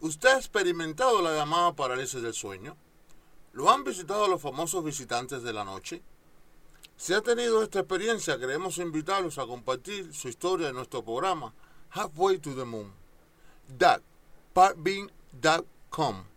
¿Usted ha experimentado la llamada parálisis del sueño? ¿Lo han visitado los famosos visitantes de la noche? Si ha tenido esta experiencia, queremos invitarlos a compartir su historia en nuestro programa Halfway to the Moon. DAC, partbean.com